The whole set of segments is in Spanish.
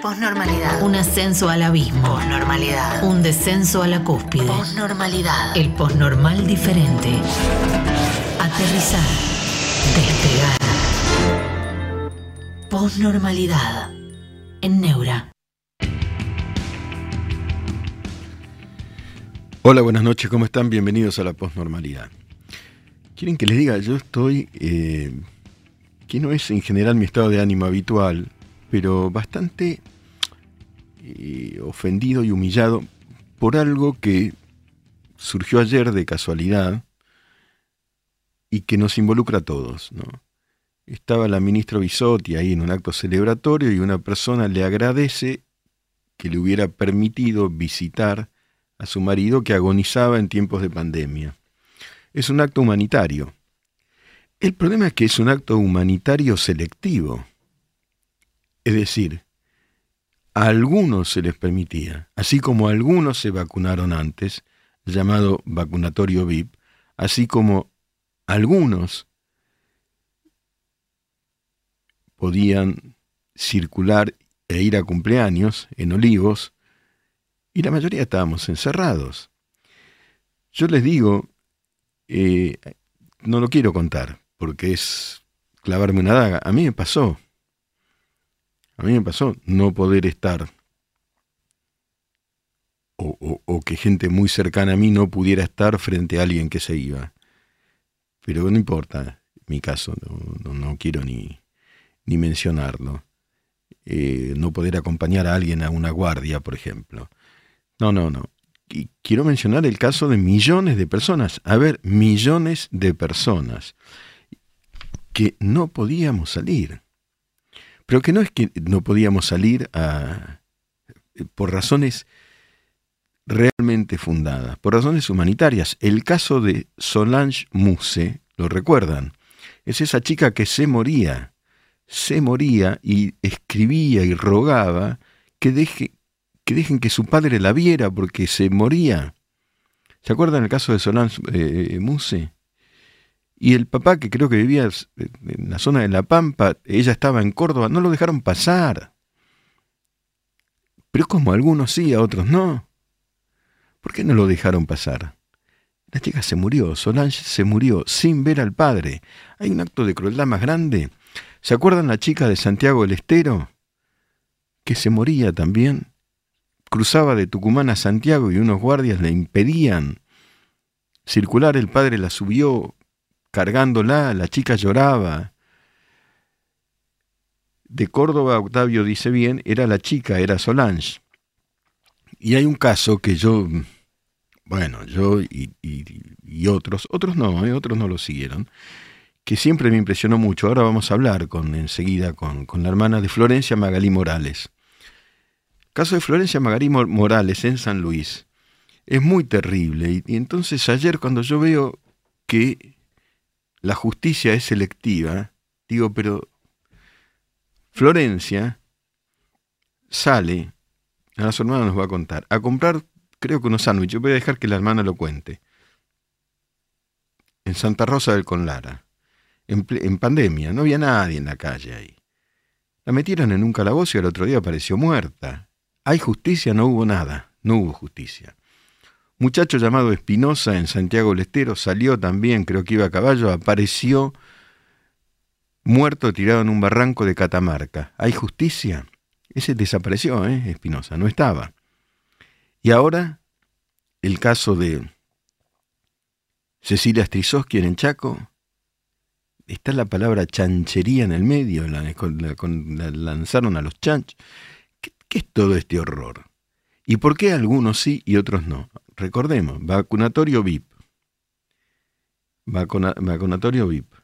Posnormalidad. Un ascenso al abismo. Posnormalidad. Un descenso a la cúspide. Posnormalidad. El posnormal diferente. Aterrizar. Despegar. Posnormalidad. En Neura. Hola, buenas noches, ¿cómo están? Bienvenidos a la posnormalidad. Quieren que les diga, yo estoy, eh, que no es en general mi estado de ánimo habitual, pero bastante eh, ofendido y humillado por algo que surgió ayer de casualidad y que nos involucra a todos. ¿no? Estaba la ministra Bisotti ahí en un acto celebratorio y una persona le agradece que le hubiera permitido visitar a su marido que agonizaba en tiempos de pandemia. Es un acto humanitario. El problema es que es un acto humanitario selectivo. Es decir, a algunos se les permitía, así como algunos se vacunaron antes, llamado vacunatorio VIP, así como algunos podían circular e ir a cumpleaños en Olivos, y la mayoría estábamos encerrados. Yo les digo, eh, no lo quiero contar, porque es clavarme una daga. A mí me pasó. A mí me pasó no poder estar. O, o, que gente muy cercana a mí no pudiera estar frente a alguien que se iba. Pero no importa mi caso, no, no, quiero ni, ni mencionarlo. Eh, no poder acompañar a alguien a una guardia, por ejemplo. No, no, no. Quiero mencionar el caso de millones de personas. A ver, millones de personas que no podíamos salir. Pero que no es que no podíamos salir a, por razones realmente fundadas, por razones humanitarias. El caso de Solange Muse, lo recuerdan, es esa chica que se moría, se moría y escribía y rogaba que deje, que dejen que su padre la viera porque se moría. ¿Se acuerdan el caso de Solange eh, Muse? Y el papá, que creo que vivía en la zona de La Pampa, ella estaba en Córdoba, no lo dejaron pasar. Pero como algunos sí, a otros no. ¿Por qué no lo dejaron pasar? La chica se murió, Solange se murió sin ver al padre. Hay un acto de crueldad más grande. ¿Se acuerdan la chica de Santiago del Estero? Que se moría también cruzaba de Tucumán a Santiago y unos guardias le impedían circular, el padre la subió cargándola, la chica lloraba. De Córdoba, Octavio dice bien, era la chica, era Solange. Y hay un caso que yo, bueno, yo y, otros, otros no, ¿eh? otros no lo siguieron, que siempre me impresionó mucho. Ahora vamos a hablar con enseguida con, con la hermana de Florencia Magalí Morales. Caso de Florencia Magarí Morales en San Luis. Es muy terrible. Y, entonces ayer cuando yo veo que la justicia es selectiva, digo, pero Florencia sale, a su hermana nos va a contar, a comprar, creo que unos sándwiches, voy a dejar que la hermana lo cuente, en Santa Rosa del Conlara, en, en pandemia, no había nadie en la calle ahí. La metieron en un calabozo y al otro día apareció muerta. ¿Hay justicia? No hubo nada, no hubo justicia. Muchacho llamado Espinosa en Santiago del Estero salió también, creo que iba a caballo, apareció muerto tirado en un barranco de Catamarca. ¿Hay justicia? Ese desapareció, ¿eh? Espinosa, no estaba. Y ahora, el caso de Cecilia Strisowski en Chaco, está la palabra chanchería en el medio, la, lanzaron a los chanchos. ¿Qué es todo este horror? ¿Y por qué algunos sí y otros no? Recordemos, vacunatorio VIP. vacunatorio VIP.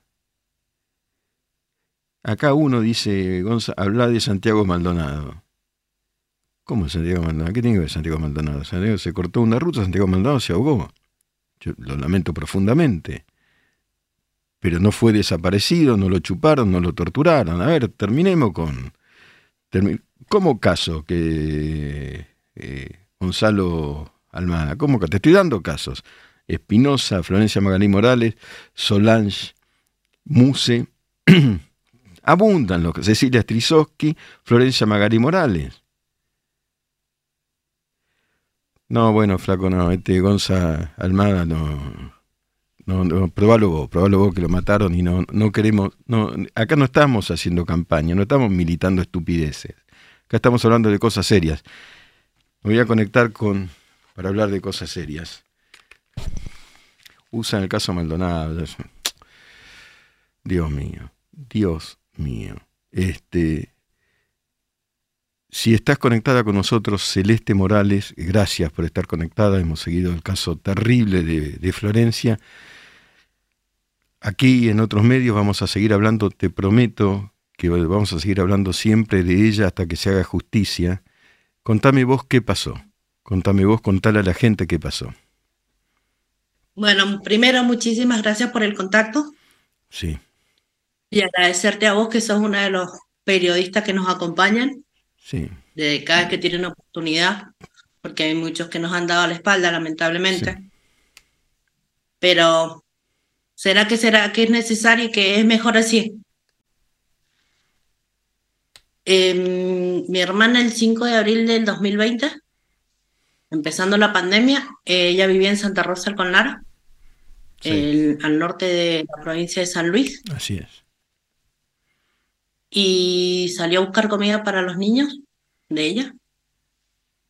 Acá uno dice, Gonza, habla de Santiago Maldonado. ¿Cómo Santiago Maldonado? ¿Qué tiene que ver Santiago Maldonado? Santiago se cortó una ruta, Santiago Maldonado se ahogó. Yo lo lamento profundamente. Pero no fue desaparecido, no lo chuparon, no lo torturaron. A ver, terminemos con... ¿Cómo caso que eh, Gonzalo Almada. ¿Cómo que? Te estoy dando casos. Espinosa, Florencia Magalí Morales, Solange, Muse. abundan los casos. Cecilia Strisowski, Florencia Magalí Morales. No, bueno, flaco, no, este Gonza Almada no. No, no, probalo vos, probalo vos que lo mataron y no, no queremos, no, acá no estamos haciendo campaña, no estamos militando estupideces, acá estamos hablando de cosas serias. Me voy a conectar con para hablar de cosas serias. Usan el caso Maldonado. Dios mío, Dios mío. Este, si estás conectada con nosotros, Celeste Morales, gracias por estar conectada. Hemos seguido el caso terrible de, de Florencia. Aquí en otros medios vamos a seguir hablando, te prometo que vamos a seguir hablando siempre de ella hasta que se haga justicia. Contame vos qué pasó. Contame vos, contale a la gente qué pasó. Bueno, primero muchísimas gracias por el contacto. Sí. Y agradecerte a vos que sos uno de los periodistas que nos acompañan. Sí. De cada vez que tienen oportunidad, porque hay muchos que nos han dado la espalda, lamentablemente. Sí. Pero ¿Será que será que es necesario y que es mejor así? Eh, mi hermana el 5 de abril del 2020, empezando la pandemia, eh, ella vivía en Santa Rosa del Conlara, Sí. el- al norte de la provincia de San Luis, Así es. y salió a buscar comida para los niños de ella.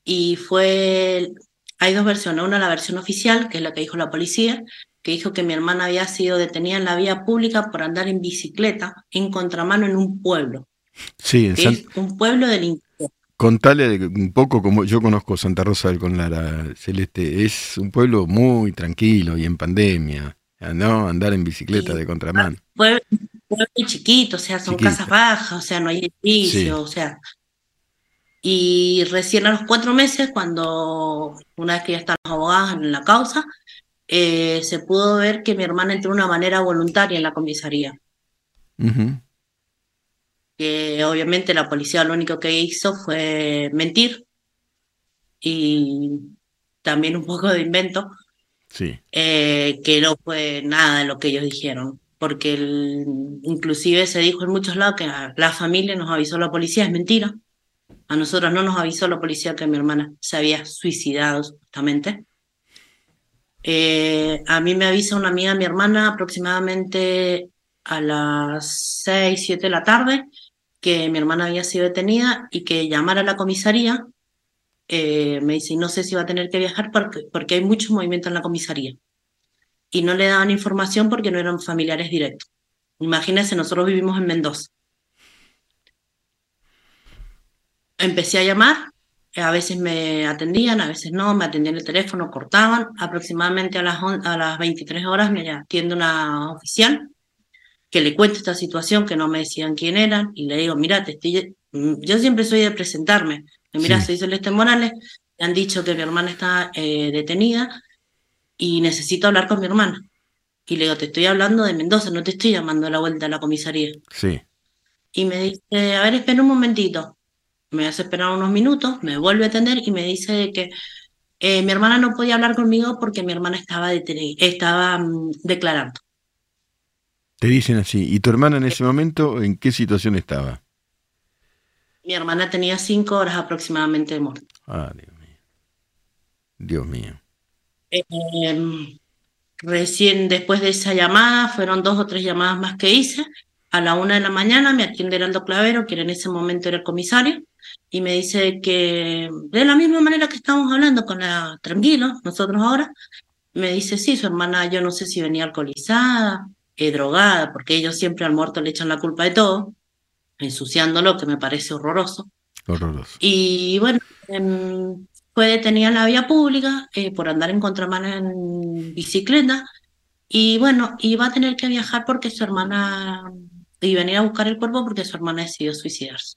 Y fue, hay dos versiones, una la versión oficial, que es la que dijo la policía, que dijo que mi hermana había sido detenida en la vía pública por andar en bicicleta en contramano en un pueblo, Sí, en San- es un pueblo del interior. Contale un poco como yo conozco Santa Rosa del Conlara, Celeste. Es un pueblo muy tranquilo y en pandemia. ¿no? Andar en bicicleta Sí. de contramano. Pueblo, pueblo chiquito, o sea, son casas bajas, o sea, no hay edificios, Sí. o sea. Y recién a los cuatro meses, cuando una vez que ya están los abogados en la causa, eh, se pudo ver que mi hermana entró de una manera voluntaria en la comisaría. Que obviamente la policía lo único que hizo fue mentir y también un poco de invento. Sí. eh, que no fue nada de lo que ellos dijeron, porque el- inclusive se dijo en muchos lados que la familia nos avisó la policía, es mentira. A nosotros no nos avisó la policía que mi hermana se había suicidado supuestamente. Eh, a mí me avisa una amiga de mi hermana aproximadamente a las 6, 7 de la tarde que mi hermana había sido detenida y que llamara a la comisaría eh, me dice, no sé si va a tener que viajar porque, porque hay mucho movimiento en la comisaría. Y no le daban información porque no eran familiares directos. Imagínense, nosotros vivimos en Mendoza. Empecé a llamar, a veces me atendían, a veces no, me atendían el teléfono, cortaban. Aproximadamente a las, a las 23 horas me atiende una oficial que le cuento esta situación, que no me decían quién eran, y le digo, mira, te estoy... mm, Yo siempre soy de presentarme. Mira, Sí. soy Celeste Morales, me han dicho que mi hermana está eh, detenida y necesito hablar con mi hermana. Y le digo, te estoy hablando de Mendoza, no te estoy llamando a la vuelta a la comisaría. Sí. Y me dice, a ver, espera un momentito. Me hace esperar unos minutos, me vuelve a atender y me dice que eh, mi hermana no podía hablar conmigo porque mi hermana estaba, estaba mm, declarando. Te dicen así. ¿Y tu hermana en ese momento en qué situación estaba? Mi hermana tenía cinco horas aproximadamente de muerte. Ah, Dios mío. Dios mío. Eh, recién después de esa llamada, fueron dos o tres llamadas más que hice. A la una de la mañana me atiende Heraldo Clavero, que en ese momento era el comisario, y me dice que de la misma manera que estamos hablando con la tranquilo, nosotros ahora, me dice, sí, su hermana, yo no sé si venía alcoholizada, eh, drogada, porque ellos siempre al muerto le echan la culpa de todo, ensuciándolo, que me parece horroroso. Horroroso. Y bueno, em, fue detenida en la vía pública eh, por andar en contramano en bicicleta. Y bueno, iba a tener que viajar porque su hermana, y venir a buscar el cuerpo porque su hermana decidió suicidarse.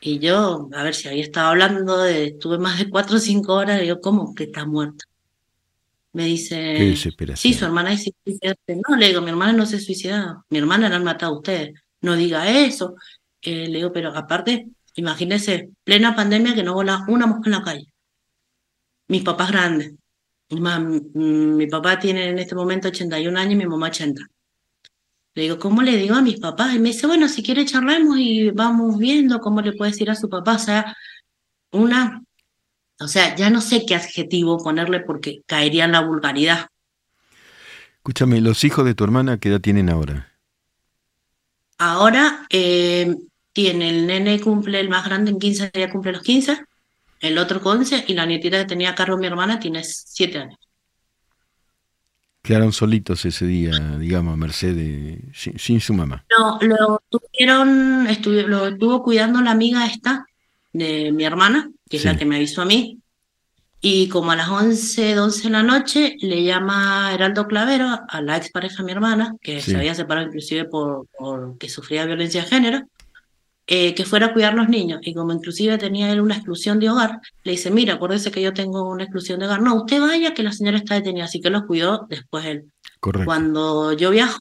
Y yo, a ver si había estado hablando de, estuve más de cuatro o cinco horas, y yo, ¿cómo que está muerta? Me Qué dice, desesperación. sí, su hermana suicidarse. No, le digo, mi hermana no se ha suicidado, mi hermana la han matado a ustedes. No diga eso. Eh, le digo, pero aparte, imagínese, plena pandemia que no vola una mosca en la calle. Mis papás grandes. Es mi papá tiene en este momento 81 años y mi mamá 80. Le digo, ¿cómo le digo a mis papás? Y me dice, bueno, si quiere charlemos y vamos viendo cómo le puede decir a su papá. O sea, una O sea, ya no sé qué adjetivo ponerle porque caería en la vulgaridad. Escúchame, ¿los hijos de tu hermana qué edad tienen ahora? Ahora eh, tiene el nene cumple, el más grande en 15 días cumple los 15, el otro con 11 y la nietita que tenía a cargo mi hermana tiene 7 años. Quedaron solitos ese día, digamos, Mercedes, sin, sin su mamá. No, lo tuvieron, estuvo, lo estuvo cuidando la amiga esta de mi hermana, que es Sí. la que me avisó a mí. Y como a las 11, 11 de la noche, le llama Heraldo Clavero a la expareja de mi hermana, que Sí. se había separado inclusive por, por que sufría violencia de género, eh, que fuera a cuidar los niños. Y como inclusive tenía él una exclusión de hogar, le dice, mira, acuérdese que yo tengo una exclusión de hogar. No, usted vaya, que la señora está detenida, así que los cuidó después él. Correcto. Cuando yo viajo,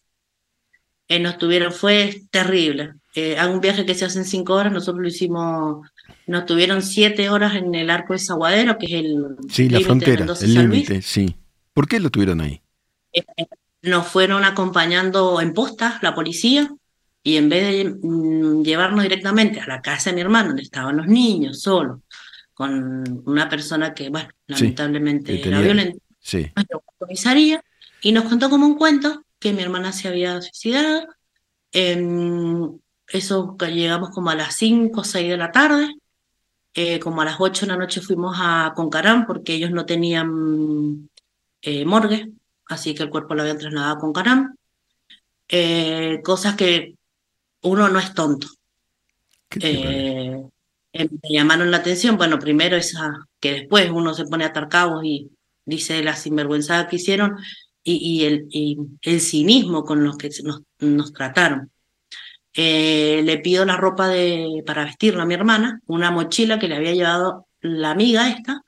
eh, nos tuvieron, fue terrible. Eh, un viaje que se hace en cinco horas, nosotros lo hicimos, nos tuvieron siete horas en el arco de Zaguadero, que es el Sí, la frontera, el límite, sí. ¿Por qué lo tuvieron ahí? Nos fueron acompañando en posta la policía y en vez de mm, llevarnos directamente a la casa de mi hermano, donde estaban los niños solos, con una persona que, bueno, Sí, lamentablemente que era tenía- violenta, Sí, a la comisaría y nos contó como un cuento que mi hermana se había suicidado. Em, eso llegamos como a las 5 o 6 de la tarde. Eh, como a las 8 de la noche fuimos a Concarán porque ellos no tenían eh, morgue, así que el cuerpo lo habían trasladado a Concarán. Eh, cosas que uno no es tonto. Eh, me llamaron la atención, bueno, primero esa, que después uno se pone a atar cabos y dice la sinvergüenzada que hicieron y, y el, y el cinismo con los que nos trataron. Eh, le pido la ropa de, para vestirla a mi hermana, una mochila que le había llevado la amiga esta,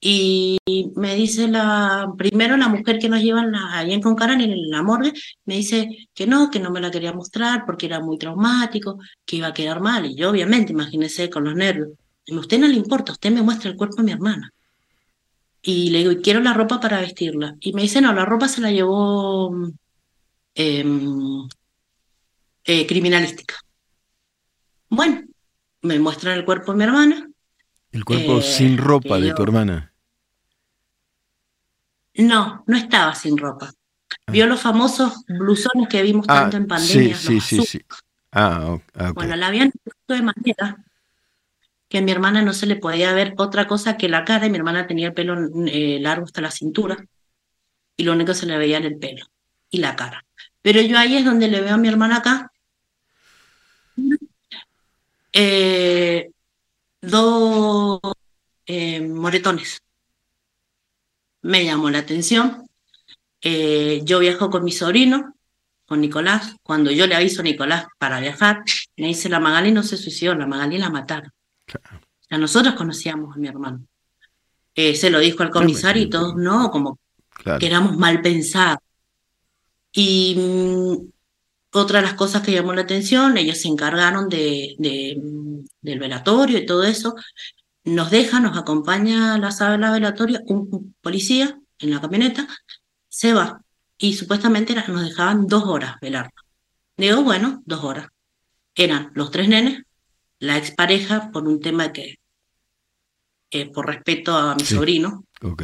y me dice la, primero la mujer que nos lleva en la, ahí en Concarán, en la morgue, me dice que no, que no me la quería mostrar porque era muy traumático, que iba a quedar mal. Y yo, obviamente, imagínese con los nervios. A usted no le importa, usted me muestra el cuerpo de mi hermana. Y le digo, quiero la ropa para vestirla. Y me dice, no, la ropa se la llevó em, eh, criminalística. Bueno, me muestran el cuerpo de mi hermana. El cuerpo eh, sin ropa de yo- tu hermana. No, no estaba sin ropa. Vio los famosos blusones que vimos Ah, tanto en sí, pandemia. sí, sí, azules. sí. Ah, ah, ok. Bueno, la habían puesto de manera que a mi hermana no se le podía ver otra cosa que la cara, y mi hermana tenía el pelo eh, largo hasta la cintura, y lo único que se le veía era el pelo y la cara. Pero yo ahí es donde le veo a mi hermana acá, eh, dos eh, moretones. Me llamó la atención. Eh, yo viajo con mi sobrino, con Nicolás. Cuando yo le aviso a Nicolás para viajar, me dice, la Magali no se suicidó, la Magali la mataron. Claro. O sea, nosotros conocíamos a mi hermano. Se lo dijo al comisario y todos no, como Claro. que éramos mal pensados. Y mm, otra de las cosas que llamó la atención, ellos se encargaron de, de, del velatorio y todo eso. Nos deja, nos acompaña a la sala de la velatorio un, policía en la camioneta, se va. Y supuestamente nos dejaban dos horas velar. Digo, bueno, dos horas. Eran los tres nenes, la expareja, por un tema que, eh, por respeto a mi Sí. sobrino, Ok.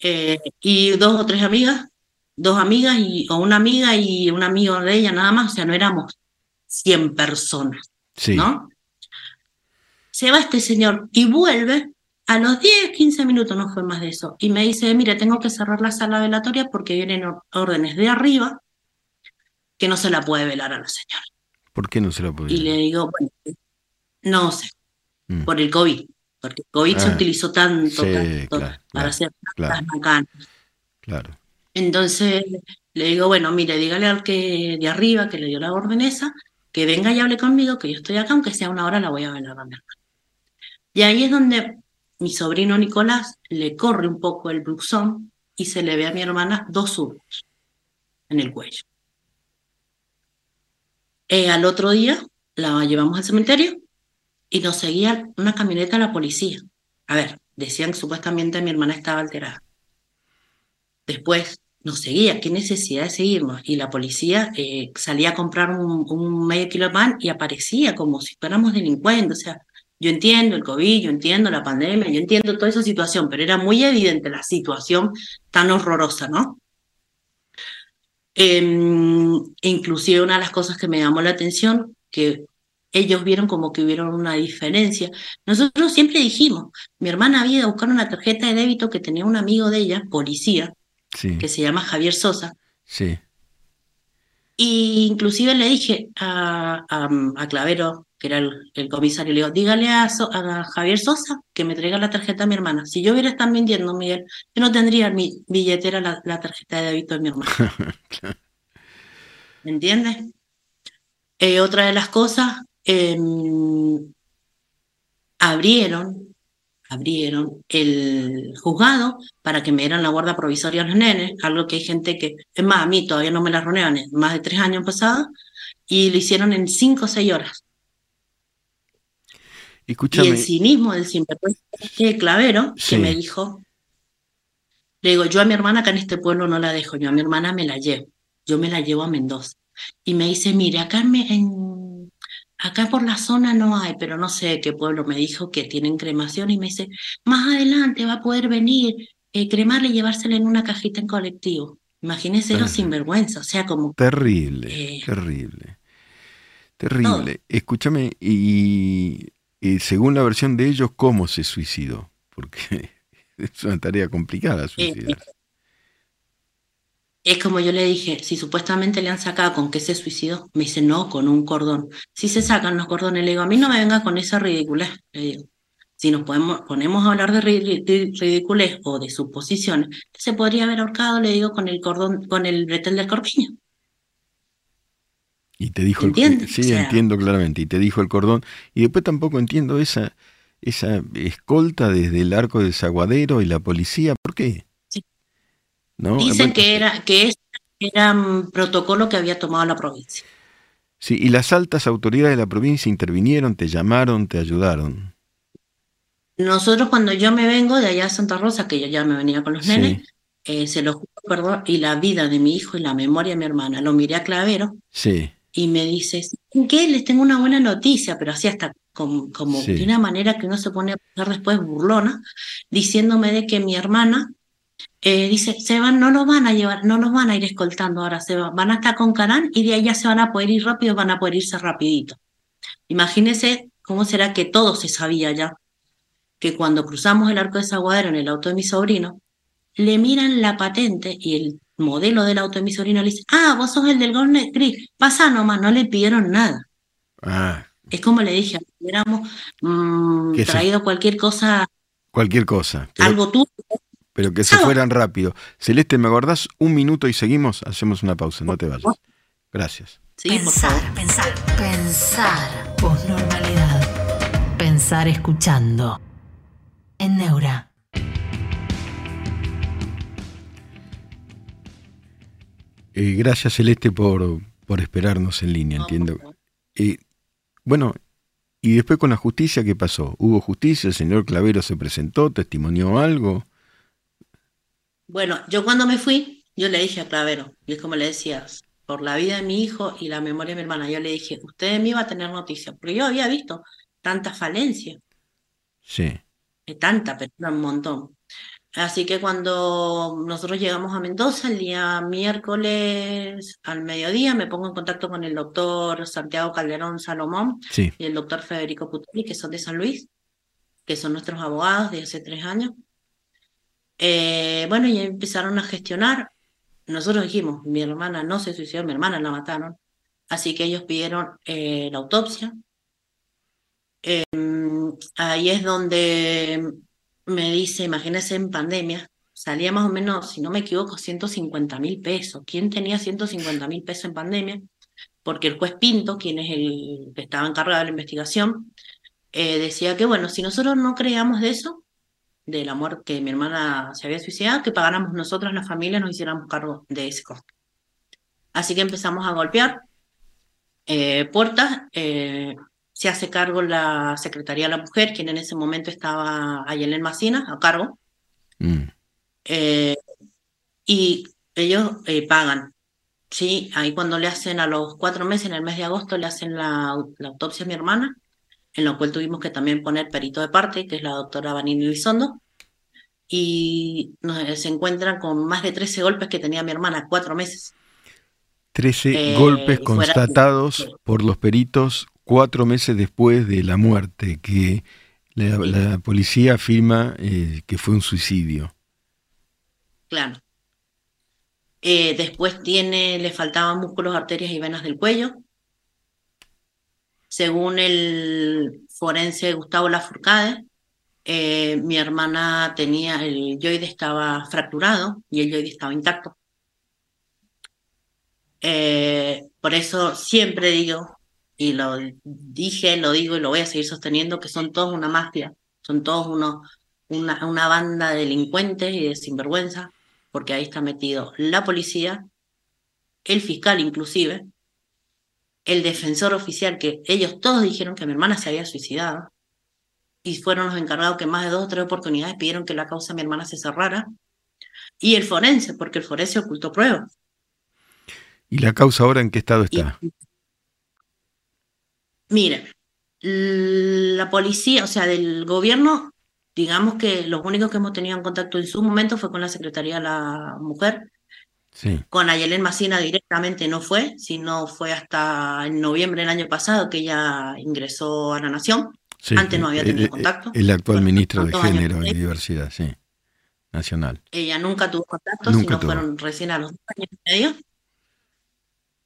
eh, y dos o tres amigas, dos amigas y, o una amiga y un amigo de ella nada más, o sea, no éramos 100 personas, Sí. ¿no? Se va este señor y vuelve a los 10, 15 minutos, no fue más de eso, y me dice, mire, tengo que cerrar la sala velatoria porque vienen órdenes de arriba que no se la puede velar a la señora. ¿Por qué no se la Y le digo, bueno, no sé, Mm. por el COVID, porque el COVID se Ah, utilizó tanto, sí, tanto claro, para claro, hacer claro. tantas macanas. Claro. Entonces le digo, bueno, mire, dígale al que de arriba que le dio la orden esa, que venga y hable conmigo, que yo estoy acá, aunque sea una hora la voy a velar a mi. Y ahí es donde mi sobrino Nicolás le corre un poco el blusón y se le ve a mi hermana dos surcos en el cuello. Eh, al otro día la llevamos al cementerio y nos seguía una camioneta de la policía. A ver, decían que supuestamente mi hermana estaba alterada. Después nos seguía, qué necesidad de seguirnos. Y la policía eh, salía a comprar un, medio kilo de pan y aparecía como si fuéramos delincuentes. O sea, Yo entiendo el COVID, yo entiendo la pandemia, yo entiendo toda esa situación, pero era muy evidente la situación tan horrorosa, ¿no? Em, inclusive una de las cosas que me llamó la atención, que ellos vieron como que hubieron una diferencia. Nosotros siempre dijimos, mi hermana había ido a buscar una tarjeta de débito que tenía un amigo de ella, policía, Sí, que se llama Javier Sosa, sí. y inclusive le dije a, a, a Clavero, que era el, el comisario, le digo, dígale a, So- a Javier Sosa que me traiga la tarjeta a mi hermana. Si yo hubiera estado mintiendo, Miguel, yo no tendría en mi billetera la, la tarjeta de débito de mi hermana. ¿Me entiendes? Eh, otra de las cosas, em, abrieron, abrieron el juzgado para que me dieran la guarda provisoria a los nenes, algo que hay gente que, es más, a mí todavía no me la ronean, más de tres años pasados, y lo hicieron en cinco o seis horas. Y Escúchame, el cinismo del sinvergüenza de Clavero, Sí. que me dijo, le digo, yo a mi hermana acá en este pueblo no la dejo, yo a mi hermana me la llevo, yo me la llevo a Mendoza. Y me dice, mire, acá, Me- en- acá por la zona no hay, pero no sé qué pueblo me dijo que tienen cremación y me dice, más adelante va a poder venir, eh, cremarla y llevársela en una cajita en colectivo. Imagínese los sinvergüenza, o sea, como terrible, Eh, terrible, terrible. Escúchame, y, y según la versión de ellos, ¿cómo se suicidó? Porque es una tarea complicada suicidarse. Es como yo le dije, si supuestamente le han sacado, ¿con qué se suicidó? Me dice, no, con un cordón. Si se sacan los cordones, le digo, a mí no me venga con esa ridiculez, le digo. Si nos podemos, ponemos a hablar de ri- ri- ridiculez o de suposiciones, se podría haber ahorcado, le digo, con el cordón, con el bretel del corpiño. Y te dijo el ¿Entiendes? Sí, O sea- entiendo claramente. Y te dijo el cordón. Y después tampoco entiendo esa, esa escolta desde el arco del zaguadero y la policía. ¿Por qué? Dicen Bueno, que era, que es- era un protocolo que había tomado la provincia. Sí, y las altas autoridades de la provincia intervinieron, te llamaron, te ayudaron. Nosotros cuando yo me vengo de allá a Santa Rosa, que yo ya me venía con los Sí. nenes, eh, se lo juro, perdón, y la vida de mi hijo y la memoria de mi hermana, lo miré a Clavero Sí, y me dice, ¿saben qué? Les tengo una buena noticia, pero así hasta como, como Sí. de una manera que uno se pone a pensar después burlona, diciéndome de que mi hermana eh, dice, se van, no los van a llevar, no los van a ir escoltando ahora, se van, van a estar con Carán y de ahí ya se van a poder ir rápido, van a poder irse rapidito. Imagínense cómo será que todo se sabía ya, que cuando cruzamos el arco de Zaguadero en el auto de mi sobrino, le miran la patente y el modelo del auto de mi sobrino le dice, ah, vos sos el del Golden Gris, pasa nomás, no le pidieron nada. ah, Es como le dije, hubiéramos mm, traído cualquier cosa, cualquier cosa. Pero, algo tuyo. Pero que se Ah. fueran rápido. Celeste, ¿me acordás un minuto y seguimos? Hacemos una pausa, no te vayas. Gracias. Sí. Pensar, pensar, pensar. Posnormalidad. Pensar escuchando. En Neura. Eh, gracias, Celeste, por, por esperarnos en línea, entiendo. Eh, bueno, y después con la justicia, ¿qué pasó? ¿Hubo justicia? ¿El señor Clavero se presentó? ¿Testimonió algo? Bueno, yo cuando me fui, yo le dije a Clavero, y es como le decías, por la vida de mi hijo y la memoria de mi hermana, yo le dije, usted de mí va a tener noticias, porque yo había visto tanta falencia, Sí, eh, tanta, pero un montón. Así que cuando nosotros llegamos a Mendoza, el día miércoles al mediodía, me pongo en contacto con el doctor Santiago Calderón Salomón sí, y el doctor Federico Putoli, que son de San Luis, que son nuestros abogados de hace tres años. Eh, bueno, y empezaron a gestionar. Nosotros dijimos, mi hermana no se suicidó, mi hermana la mataron. Así que ellos pidieron eh, la autopsia. Eh, ahí es donde me dice, imagínese en pandemia, salía más o menos, si no me equivoco, 150 mil pesos. ¿Quién tenía 150 mil pesos en pandemia? Porque el juez Pinto, quien es el que estaba encargado de la investigación, eh, decía que, bueno, si nosotros no creíamos de eso, de la muerte que mi hermana se había suicidado, que pagáramos nosotros, la familia, nos hiciéramos cargo de ese costo. Así que empezamos a golpear eh, puertas. eh, se hace cargo la Secretaría de la Mujer, quien en ese momento estaba Ayelen Macina, a cargo, mm, eh, y ellos eh, pagan. Sí, ahí cuando le hacen a los cuatro meses, en el mes de agosto, le hacen la, la autopsia a mi hermana. En lo cual tuvimos que también poner perito de parte, que es la doctora Vanini Lizondo, y nos, se encuentran con más de 13 golpes que tenía mi hermana, cuatro meses. 13 Eh, golpes fuera- constatados por los peritos cuatro meses después de la muerte, que la, policía afirma eh, que fue un suicidio. Claro. Eh, después tiene, le faltaban músculos, arterias y venas del cuello. Según el forense Gustavo Lafourcade, eh, mi hermana tenía, el yoide estaba fracturado y el yoide estaba intacto. Eh, por eso siempre digo, y lo dije, lo digo y lo voy a seguir sosteniendo, que son todos una mafia, son todos una, una banda de delincuentes y de sinvergüenza, porque ahí está metido la policía, el fiscal inclusive, el defensor oficial, que ellos todos dijeron que mi hermana se había suicidado, y fueron los encargados que más de dos o tres oportunidades pidieron que la causa de mi hermana se cerrara, y el forense, porque el forense ocultó pruebas. ¿Y la causa ahora en qué estado Y- está? Mire, la policía, o sea, del gobierno, digamos que los únicos que hemos tenido en contacto en su momento fue con la Secretaría de la Mujer, Sí, con Ayelen Macina directamente no fue, sino fue hasta en noviembre del año pasado que ella ingresó a la Nación. sí. Antes no había El- tenido el- contacto. El actual ministro de ¿Cuántos años Género y? Diversidad, sí, nacional. Ella nunca tuvo contacto, Nunca sino tuvo. fueron recién a los dos años y medio.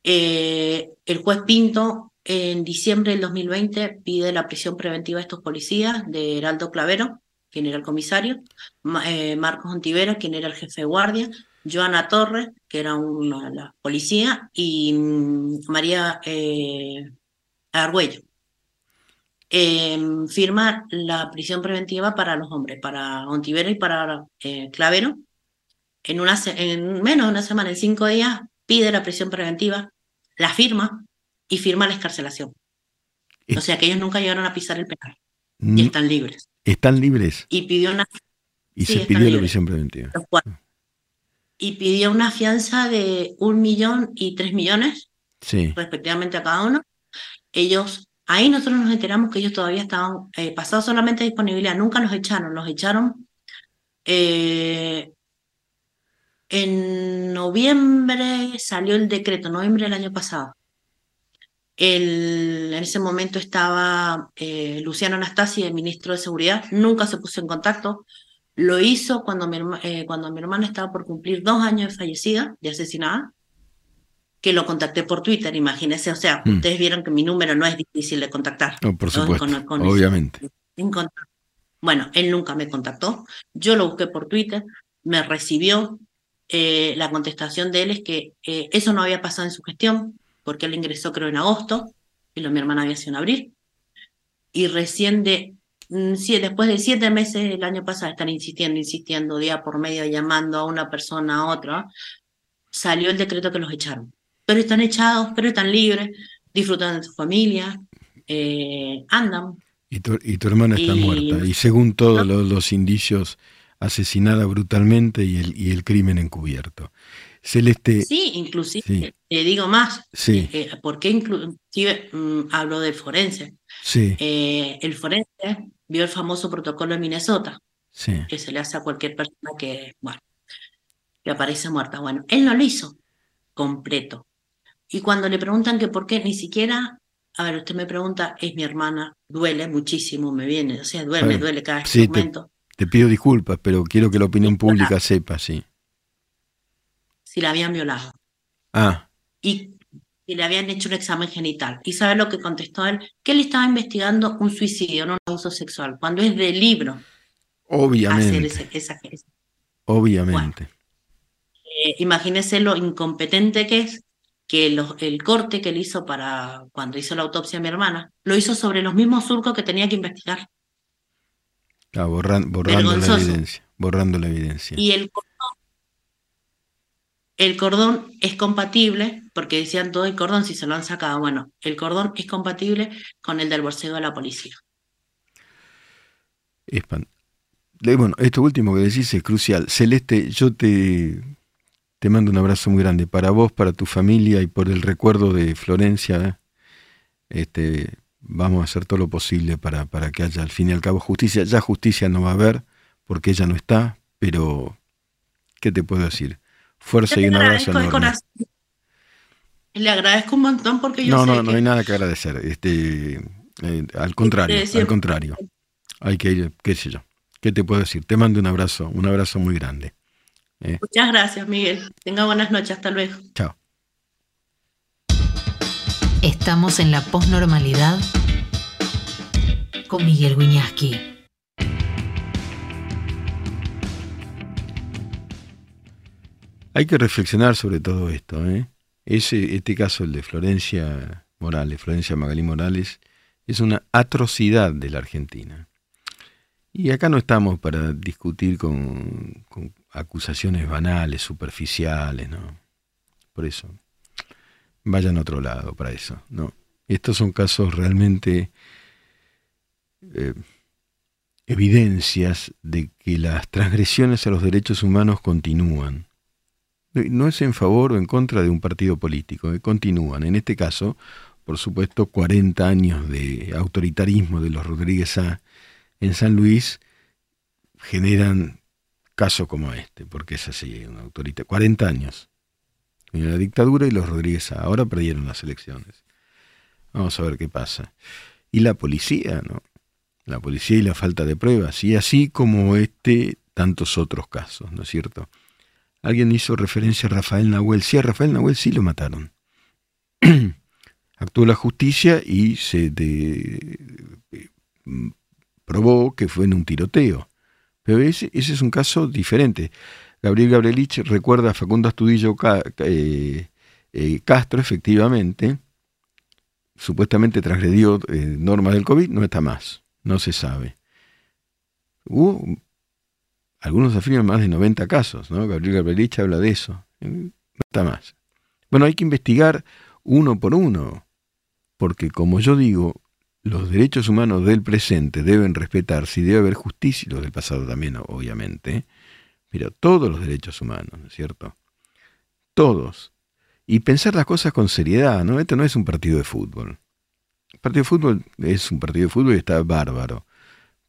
Eh, el juez Pinto en diciembre del 2020 pide la prisión preventiva de estos policías, de Heraldo Clavero, quien era el comisario, Ma- eh, Marcos Ontivera, quien era el jefe de guardia, Joana Torres, que era una la policía, y mm, María eh, Argüello. Eh, firma la prisión preventiva para los hombres, para Ontivera y para eh, Clavero. En, una, en menos de una semana, en cinco días, pide la prisión preventiva, la firma y firma la escarcelación. Eh. O sea que ellos nunca llegaron a pisar el penal y están libres. Están libres Y pidió una, y Sí, se pidió la prisión preventiva. los cuatro. Y pidió una fianza de un millón y tres millones Sí, respectivamente a cada uno. Ellos, ahí nosotros nos enteramos que ellos todavía estaban eh, pasados solamente de disponibilidad, nunca los echaron, los echaron eh, en noviembre, salió el decreto, noviembre del año pasado. El- en ese momento estaba eh, Luciano Anastasi, el ministro de Seguridad, nunca se puso en contacto. Lo hizo cuando mi, eh, cuando mi hermana estaba por cumplir dos años de fallecida, de asesinada, que lo contacté por Twitter, imagínense. O sea, Mm. ustedes vieron que mi número no es difícil de contactar. no, por Todo supuesto, con- con- obviamente. Bueno, él nunca me contactó. Yo lo busqué por Twitter, me recibió. eh, la contestación de él es que eh, eso no había pasado en su gestión, porque él ingresó creo en agosto y lo mi hermana había sido en abril. Y recién de, mm, sí, después de siete meses el año pasado, estar insistiendo, insistiendo, día por medio, llamando a una persona a otra, salió el decreto que los echaron. Pero están echados, pero están libres, disfrutan de su familia, eh, andan, Y tu, y tu hermana está Y- muerta. Y según todos los, los indicios, asesinada brutalmente y el, y el crimen encubierto. Celeste, Sí, inclusive, sí. te digo más, sí, eh, porque inclusive mm, hablo del forense. sí, Eh, el forense vio el famoso protocolo de Minnesota, sí. que se le hace a cualquier persona que, bueno, que aparece muerta. Bueno, él no lo hizo completo. Y cuando le preguntan que por qué, ni siquiera, a ver, usted me pregunta, es mi hermana, duele muchísimo, me viene, o sea, duele, duele cada sí, te- momento. Te pido disculpas, pero quiero que la opinión pública sepa, sí. Si la habían violado. Ah, y, y le habían hecho un examen genital. ¿Y sabe lo que contestó él? Que él estaba investigando un suicidio, no un abuso sexual, cuando es de libro hacer obviamente, ese, esa, esa- obviamente. Eh, imagínese lo incompetente que es que los- el corte que él hizo para cuando hizo la autopsia a mi hermana, lo hizo sobre los mismos surcos que tenía que investigar. Ah, borran- borrando la evidencia, borrando la evidencia. Y el cordón, el cordón es compatible, porque decían todo el cordón si se lo han sacado. Bueno, el cordón es compatible con el del borseo de la policía. Bueno, esto último que decís es crucial. Celeste, yo te, te mando un abrazo muy grande para vos, para tu familia y por el recuerdo de Florencia. ¿eh? Este, vamos a hacer todo lo posible para, para que haya al fin y al cabo justicia. Ya justicia no va a haber porque ella no está, pero ¿qué te puedo decir? Fuerza y un abrazo enorme. Le agradezco un montón porque yo no, sé no, que... no hay nada que agradecer. Este, eh, al contrario, al contrario. Hay que ir, qué sé yo. ¿Qué te puedo decir? Te mando un abrazo, un abrazo muy grande. ¿eh? Muchas gracias, Miguel. Tenga buenas noches. Hasta luego. Chao. Estamos en la posnormalidad con Miguel Wiñaski. Hay que reflexionar sobre todo esto. ¿eh? Ese, este caso, el de Florencia Morales, Florencia Magalí Morales, es una atrocidad de la Argentina. Y acá no estamos para discutir con, acusaciones banales, superficiales, ¿no? Por eso, vayan a otro lado para eso, ¿no? Estos son casos realmente eh, evidencias de que las transgresiones a los derechos humanos continúan. No es en favor o en contra de un partido político, eh, continúan. En este caso, por supuesto, 40 años de autoritarismo de los Rodríguez A en San Luis generan casos como este, porque es así, una autorita 40 años. La dictadura y los Rodríguez A. Ahora perdieron las elecciones. Vamos a ver qué pasa. Y la policía, ¿no? La policía y la falta de pruebas. Y así como este, tantos otros casos, ¿no es cierto? Alguien hizo referencia a Rafael Nahuel. Sí, a Rafael Nahuel sí lo mataron. Actuó la justicia y se eh, probó que fue en un tiroteo. Pero ese, es un caso diferente. Gabriel Gabrielich recuerda a Facundo Astudillo eh, eh, Castro, efectivamente, supuestamente transgredió normas del COVID, no está más, no se sabe. Hubo, algunos afirman más de 90 casos, ¿no? Gabriel Gabrielich habla de eso, no está más. Bueno, hay que investigar uno por uno, porque como yo digo, los derechos humanos del presente deben respetarse y debe haber justicia, los del pasado también, obviamente, pero todos los derechos humanos, ¿no es cierto? Todos. Y pensar las cosas con seriedad, ¿no? Esto no es un partido de fútbol. El partido de fútbol es un partido de fútbol y está bárbaro.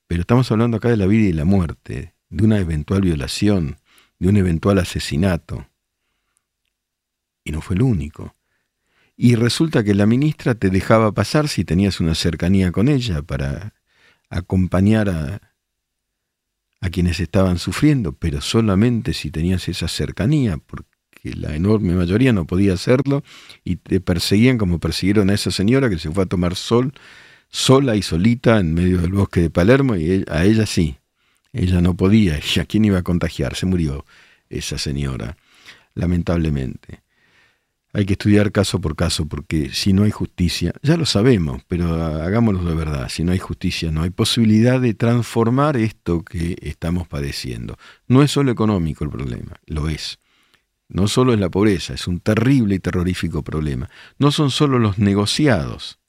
Pero estamos hablando acá de la vida y la muerte, de una eventual violación, de un eventual asesinato. Y no fue el único. Y resulta que la ministra te dejaba pasar si tenías una cercanía con ella para acompañar a, a quienes estaban sufriendo, pero solamente si tenías esa cercanía, porque la enorme mayoría no podía hacerlo y te perseguían como persiguieron a esa señora que se fue a tomar sol sola y solita en medio del bosque de Palermo y e- a ella sí, ella no podía, ¿y a quién iba a contagiar? Se murió esa señora, lamentablemente. Hay que estudiar caso por caso porque si no hay justicia, ya lo sabemos, pero hagámoslo de verdad, si no hay justicia no hay posibilidad de transformar esto que estamos padeciendo. No es solo económico el problema, lo es. No solo es la pobreza, es un terrible y terrorífico problema. No son solo los negociados,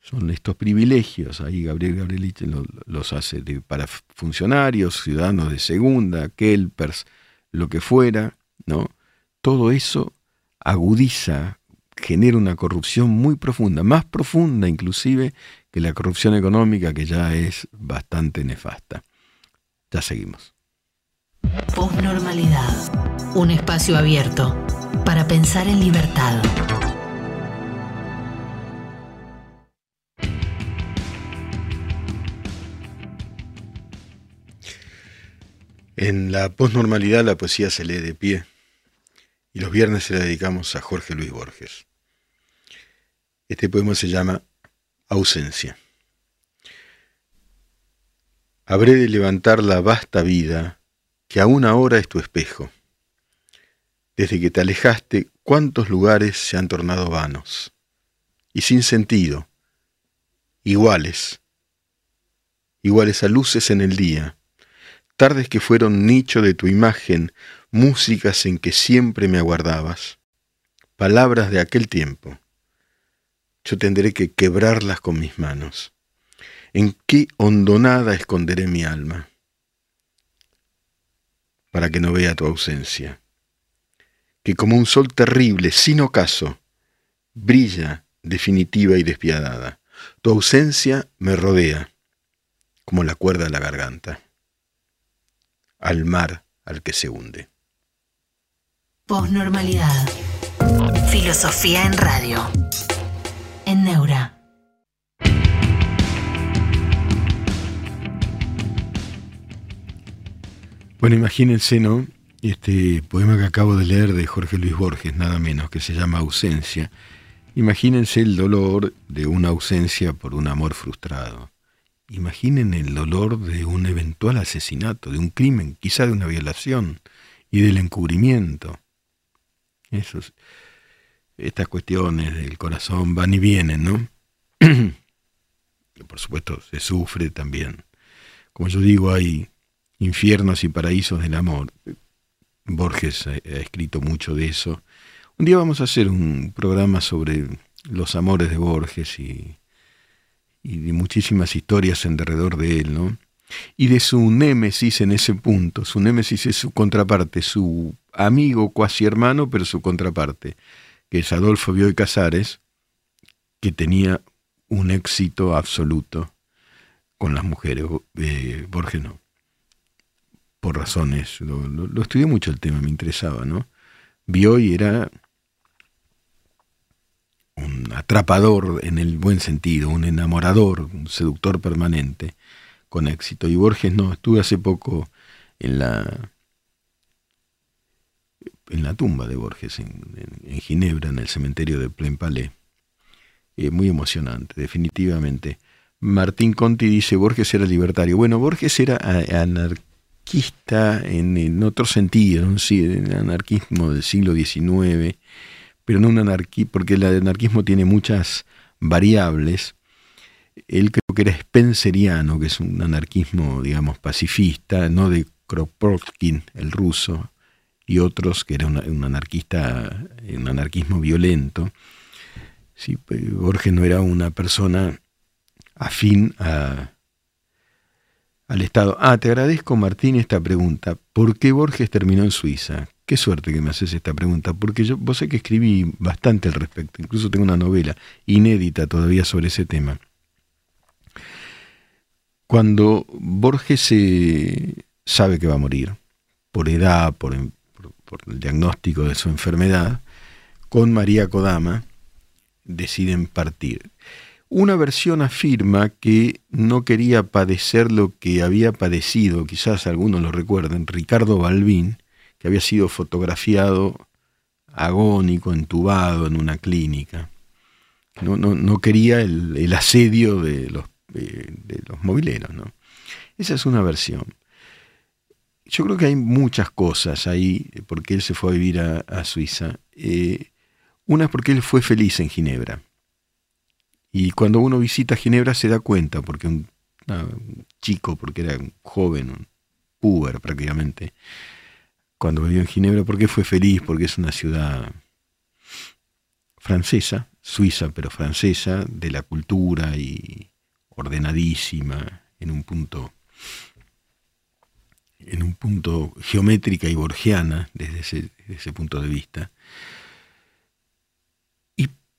son estos privilegios, ahí Gabriel Gabrielich lo- los hace para funcionarios, ciudadanos de segunda, kelpers, lo que fuera, ¿no? Todo eso agudiza, genera una corrupción muy profunda, más profunda inclusive que la corrupción económica que ya es bastante nefasta. Ya seguimos. Posnormalidad. Un espacio abierto para pensar en libertad. En la posnormalidad la poesía se lee de pie y los viernes se la dedicamos a Jorge Luis Borges. Este poema se llama Ausencia. Habré de levantar la vasta vida que aún ahora es tu espejo. Desde que te alejaste, cuántos lugares se han tornado vanos y sin sentido, iguales, iguales a luces en el día tardes que fueron nicho de tu imagen, músicas en que siempre me aguardabas, palabras de aquel tiempo. Yo tendré que quebrarlas con mis manos. ¿En qué hondonada esconderé mi alma? Para que no vea tu ausencia. Que como un sol terrible, sin ocaso, brilla definitiva y despiadada. Tu ausencia me rodea, como la cuerda de la garganta, al mar al que se hunde. Posnormalidad. Filosofía en radio. En Neura. Bueno, imagínense, ¿no? Este poema que acabo de leer de Jorge Luis Borges, nada menos, que se llama Ausencia. Imagínense el dolor de una ausencia por un amor frustrado. Imaginen el dolor de un eventual asesinato, de un crimen, quizá de una violación y del encubrimiento. Esos, estas cuestiones del corazón van y vienen, ¿no? Por supuesto, se sufre también. Como yo digo, hay infiernos y paraísos del amor. Borges ha, escrito mucho de eso. Un día vamos a hacer un programa sobre los amores de Borges y, y de muchísimas historias en derredor de él, ¿no? Y de su némesis en ese punto. Su némesis es su contraparte, su amigo cuasi hermano, pero su contraparte, que es Adolfo Bioy Casares, que tenía un éxito absoluto con las mujeres. Borges no por razones, lo, estudié mucho el tema, me interesaba, ¿no? Bioy era un atrapador en el buen sentido, un enamorador, un seductor permanente, con éxito. Y Borges no, estuve hace poco en la en la tumba de Borges en, Ginebra, en el cementerio de Plain Palais. Eh, muy emocionante, definitivamente. Martín Conti dice, Borges era libertario. Bueno, Borges era anarquista en, otro sentido, un anarquismo del siglo XIX, pero no un anarquismo, porque el anarquismo tiene muchas variables. Él creo que era spenceriano, que es un anarquismo, digamos, pacifista, no de Kropotkin, el ruso, y otros, que era un anarquista, un anarquismo violento. Sí, Borges no era una persona afín al Estado. Ah, te agradezco, Martín, esta pregunta. ¿Por qué Borges terminó en Suiza? Qué suerte que me haces esta pregunta, porque yo, vos sé que escribí bastante al respecto, incluso tengo una novela inédita todavía sobre ese tema. Cuando Borges se sabe que va a morir, por edad, por, por el diagnóstico de su enfermedad, con María Kodama deciden partir. Una versión afirma que no quería padecer lo que había padecido, quizás algunos lo recuerden, Ricardo Balbín, que había sido fotografiado agónico, entubado en una clínica. No, no, quería el, asedio de los, de los mobileros. ¿no? Esa es una versión. Yo creo que hay muchas cosas ahí, porque él se fue a vivir a, Suiza. Eh, una es porque él fue feliz en Ginebra y cuando uno visita Ginebra se da cuenta, porque un, chico, porque era un joven, un puber prácticamente, cuando vivió en Ginebra, porque fue feliz, porque es una ciudad francesa, suiza pero francesa, de la cultura y ordenadísima, en un punto en un punto geométrica y borgiana desde ese, punto de vista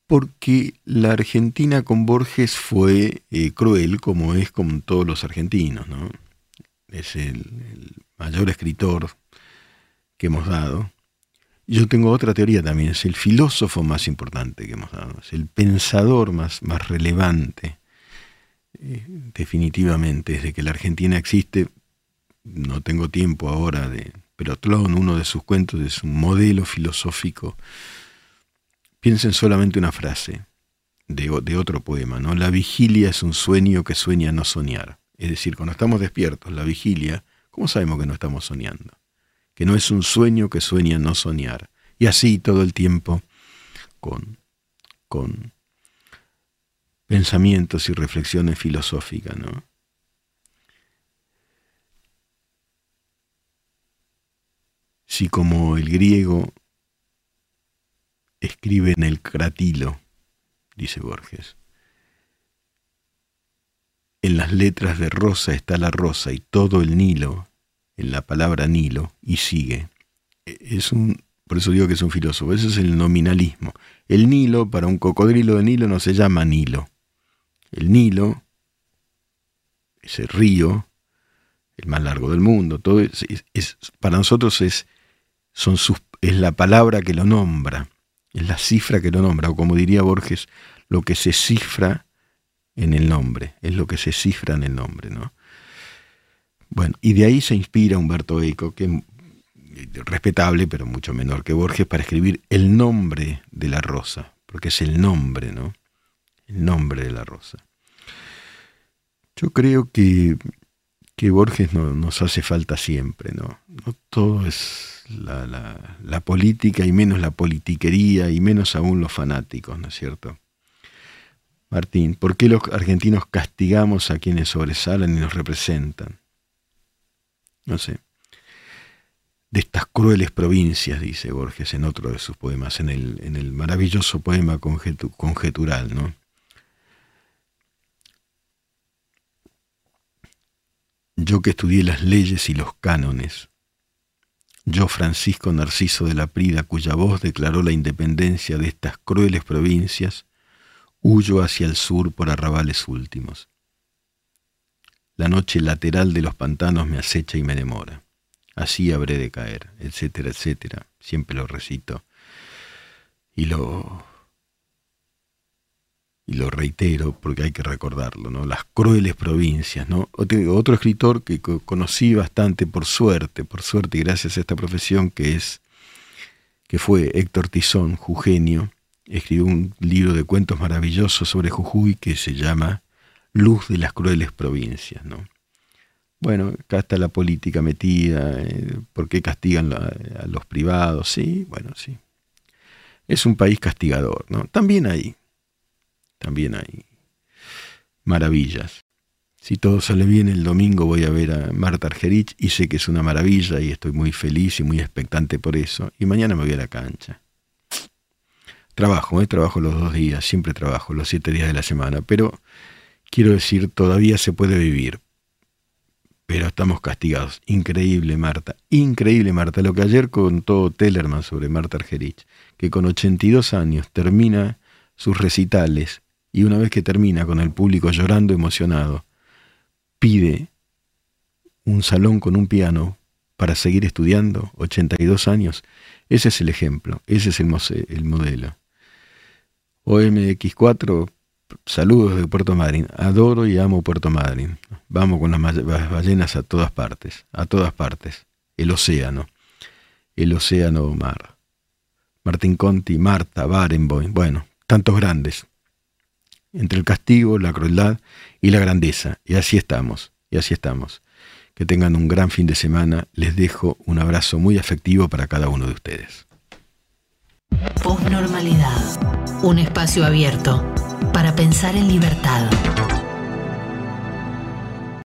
porque la Argentina con Borges fue eh, cruel, como es con todos los argentinos. ¿no? Es el, mayor escritor que hemos dado. Yo tengo otra teoría también, es el filósofo más importante que hemos dado, es el pensador más, más relevante. Eh, definitivamente, desde que la Argentina existe, no tengo tiempo ahora de... Pero Tlón, uno de sus cuentos, es un modelo filosófico Piensen solamente una frase de, otro poema, ¿no? La vigilia es un sueño que sueña no soñar. Es decir, cuando estamos despiertos, la vigilia, ¿cómo sabemos que no estamos soñando? Que no es un sueño que sueña no soñar. Y así todo el tiempo con, con pensamientos y reflexiones filosóficas, ¿no? Si como el griego escribe en el cratilo, dice Borges. En las letras de rosa está la rosa y todo el Nilo, en la palabra Nilo, y sigue. Es un Por eso digo que es un filósofo. Eso es el nominalismo. El Nilo, para un cocodrilo de Nilo, no se llama Nilo. El Nilo, ese río, el más largo del mundo, todo es, para nosotros es, son es la palabra que lo nombra, es la cifra que lo nombra, o como diría Borges, lo que se cifra en el nombre, es lo que se cifra en el nombre, ¿no? Bueno, y de ahí se inspira Humberto Eco, que es respetable, pero mucho menor que Borges, para escribir el nombre de la rosa, porque es el nombre, ¿no? El nombre de la rosa. Yo creo que, que Borges no, nos hace falta siempre, ¿no? No todo es la, la, la política y menos la politiquería y menos aún los fanáticos, ¿no es cierto? Martín, ¿por qué los argentinos castigamos a quienes sobresalen y nos representan? No sé. De estas crueles provincias, dice Borges en otro de sus poemas, en el, en el maravilloso poema conjetural, ¿no? Yo que estudié las leyes y los cánones, yo Francisco Narciso de la Prida, cuya voz declaró la independencia de estas crueles provincias, Huyo hacia el sur por arrabales últimos. La noche lateral de los pantanos me acecha y me demora. Así habré de caer, etcétera, etcétera. Siempre lo recito. Y lo y lo reitero porque hay que recordarlo, ¿no? Las crueles provincias, ¿no? Otro escritor que conocí bastante por suerte, por suerte y gracias a esta profesión que es que fue Héctor Tizón, Jugenio, escribió un libro de cuentos maravillosos sobre Jujuy que se llama Luz de las crueles provincias, ¿no? Bueno, acá está la política metida, eh, ¿por qué castigan a los privados? Sí, bueno, sí. Es un país castigador, ¿no? También hay, también hay maravillas. Si todo sale bien, el domingo voy a ver a Marta Argerich y sé que es una maravilla y estoy muy feliz y muy expectante por eso. Y mañana me voy a la cancha. Trabajo, ¿eh? trabajo los dos días, siempre trabajo, los siete días de la semana, pero quiero decir, todavía se puede vivir, pero estamos castigados. Increíble, Marta, increíble, Marta, lo que ayer contó Tellerman sobre Marta Argerich, que con 82 años termina sus recitales y una vez que termina con el público llorando emocionado, pide un salón con un piano para seguir estudiando, 82 años, ese es el ejemplo, ese es el, el modelo. OMX4, saludos de Puerto Madryn. Adoro y amo Puerto Madryn. Vamos con las ballenas a todas partes, a todas partes. El océano, el océano mar. Martín Conti, Marta, Barenboim, bueno, tantos grandes. Entre el castigo, la crueldad y la grandeza. Y así estamos, y así estamos. Que tengan un gran fin de semana. Les dejo un abrazo muy afectivo para cada uno de ustedes. Posnormalidad. Un espacio abierto para pensar en libertad.